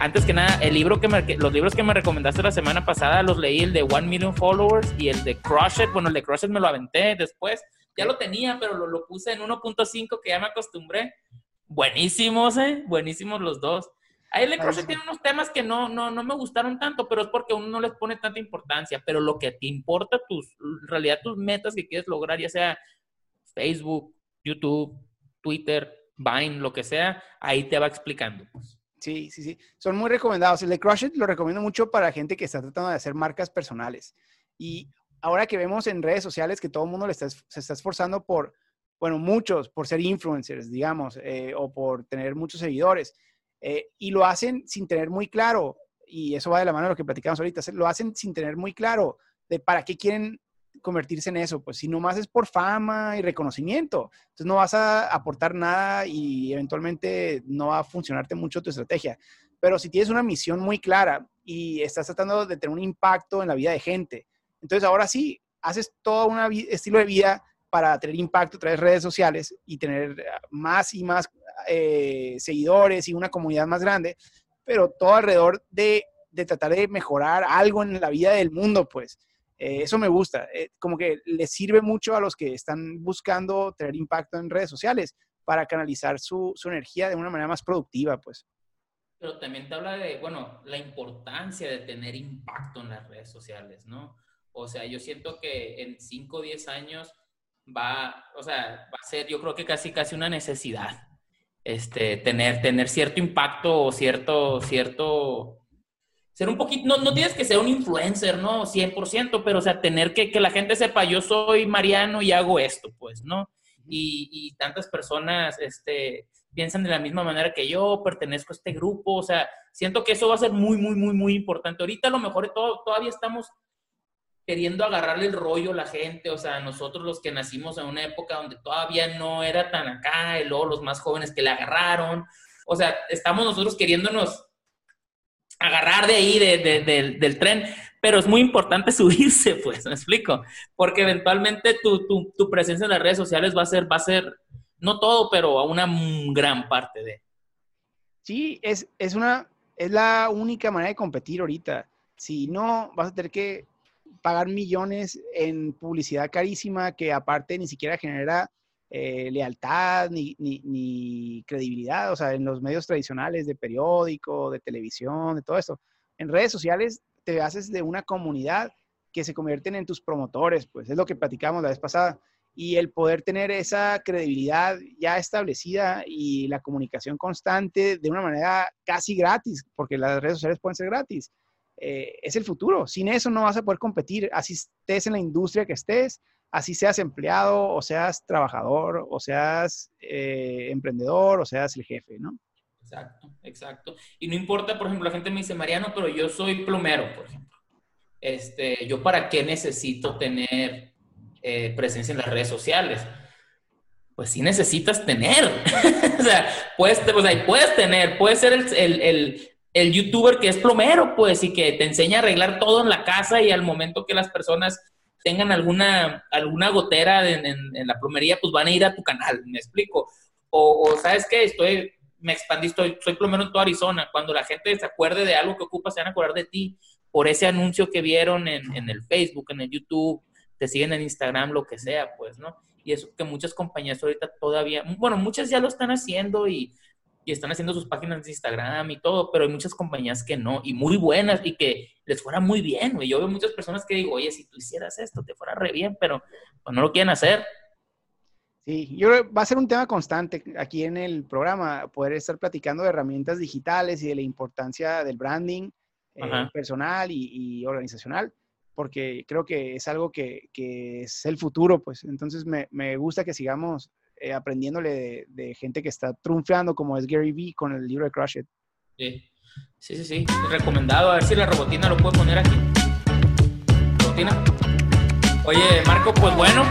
antes que nada, el libro que me, los libros que me recomendaste la semana pasada los leí, el de One Million Followers y el de Crush It. Bueno, el de Crush It me lo aventé después. Ya lo tenía, pero lo, lo puse en 1.5 que ya me acostumbré. Buenísimos, ¿eh? Buenísimos los dos. Ahí el de Crush It tiene unos temas que no, no, no me gustaron tanto, pero es porque uno no les pone tanta importancia. Pero lo que te importa, tus, en realidad tus metas que quieres lograr, ya sea Facebook, YouTube, Twitter, Vine, lo que sea, ahí te va explicando. Pues. Sí, sí, sí. Son muy recomendados. El de Crush lo recomiendo mucho para gente que está tratando de hacer marcas personales. Y ahora que vemos en redes sociales que todo el mundo está, se está esforzando por, bueno, muchos, por ser influencers, digamos, eh, o por tener muchos seguidores, eh, y lo hacen sin tener muy claro, y eso va de la mano de lo que platicamos ahorita, lo hacen sin tener muy claro de para qué quieren convertirse en eso, pues si nomás es por fama y reconocimiento, entonces no vas a aportar nada y eventualmente no va a funcionarte mucho tu estrategia. Pero si tienes una misión muy clara y estás tratando de tener un impacto en la vida de gente, entonces ahora sí, haces todo un estilo de vida para tener impacto de redes sociales y tener más y más eh, seguidores y una comunidad más grande, pero todo alrededor de, de tratar de mejorar algo en la vida del mundo, pues. Eh, eso me gusta, eh, como que le sirve mucho a los que están buscando tener impacto en redes sociales para canalizar su, su, energía de una manera más productiva, pues. Pero también te habla de, bueno, la importancia de tener impacto en las redes sociales, ¿no? O sea, yo siento que en 5 o 10 años va, o sea, va a ser, yo creo que casi, casi una necesidad, este, tener, tener cierto impacto o cierto, cierto, ser un poquito, no, no tienes que ser un influencer, ¿no? 100%, pero o sea, tener que, que la gente sepa, yo soy Mariano y hago esto, pues, ¿no? Y, y, tantas personas este, piensan de la misma manera que yo, pertenezco a este grupo, o sea, siento que eso va a ser muy, muy, muy, muy importante. Ahorita a lo mejor todo, todavía estamos queriendo agarrarle el rollo a la gente, o sea, nosotros los que nacimos en una época donde todavía no era tan acá, y luego los más jóvenes que le agarraron, o sea, estamos nosotros queriéndonos agarrar de ahí, de, del tren, pero es muy importante subirse, pues, me explico, porque eventualmente tu, tu, tu, presencia en las redes sociales va a ser, va a ser, no todo, pero a una gran parte de. Sí, es, es una, es la única manera de competir ahorita. Si no, vas a tener que pagar millones en publicidad carísima que aparte ni siquiera genera eh, lealtad ni, ni, credibilidad, o sea, en los medios tradicionales de periódico, de televisión, de todo esto. En redes sociales te haces de una comunidad que se convierten en tus promotores, pues es lo que platicamos la vez pasada. Y el poder tener esa credibilidad ya establecida y la comunicación constante de una manera casi gratis, porque las redes sociales pueden ser gratis, eh, es el futuro. Sin eso no vas a poder competir, así estés en la industria que estés, así seas empleado o seas trabajador o seas eh, emprendedor o seas el jefe, ¿no? Exacto, exacto. Y no importa, por ejemplo, la gente me dice, Mariano, pero yo soy plomero, por ejemplo. Este, ¿Yo para qué necesito tener eh, presencia en las redes sociales? Pues sí necesitas tener. o, sea, puedes, o sea, puedes tener, puedes ser el, el, el youtuber que es plomero, pues, y que te enseña a arreglar todo en la casa y al momento que las personas tengan alguna, alguna gotera en, en, la plomería, pues van a ir a tu canal, me explico. O, ¿sabes qué? Estoy, me expandí, estoy, soy plomero en toda Arizona. Cuando la gente se acuerde de algo que ocupa, se van a acordar de ti por ese anuncio que vieron en, en el Facebook, en el YouTube, te siguen en Instagram, lo que sea, pues, ¿no? Y eso que muchas compañías ahorita todavía, bueno, muchas ya lo están haciendo y y están haciendo sus páginas de Instagram y todo, pero hay muchas compañías que no, y muy buenas, y que les fuera muy bien, güey. Yo veo muchas personas que digo, oye, si tú hicieras esto, te fuera re bien, pero pues, no lo quieren hacer. Sí, yo creo que va a ser un tema constante aquí en el programa, poder estar platicando de herramientas digitales y de la importancia del branding eh, personal y, organizacional, porque creo que es algo que, que, es el futuro, pues. Entonces me, me gusta que sigamos eh, aprendiéndole de, gente que está triunfando, como es Gary Vee con el libro de Crush It. Sí, sí, sí, sí. Recomendado. A ver si la robotina lo puede poner aquí. Robotina. Oye, Marco, pues bueno,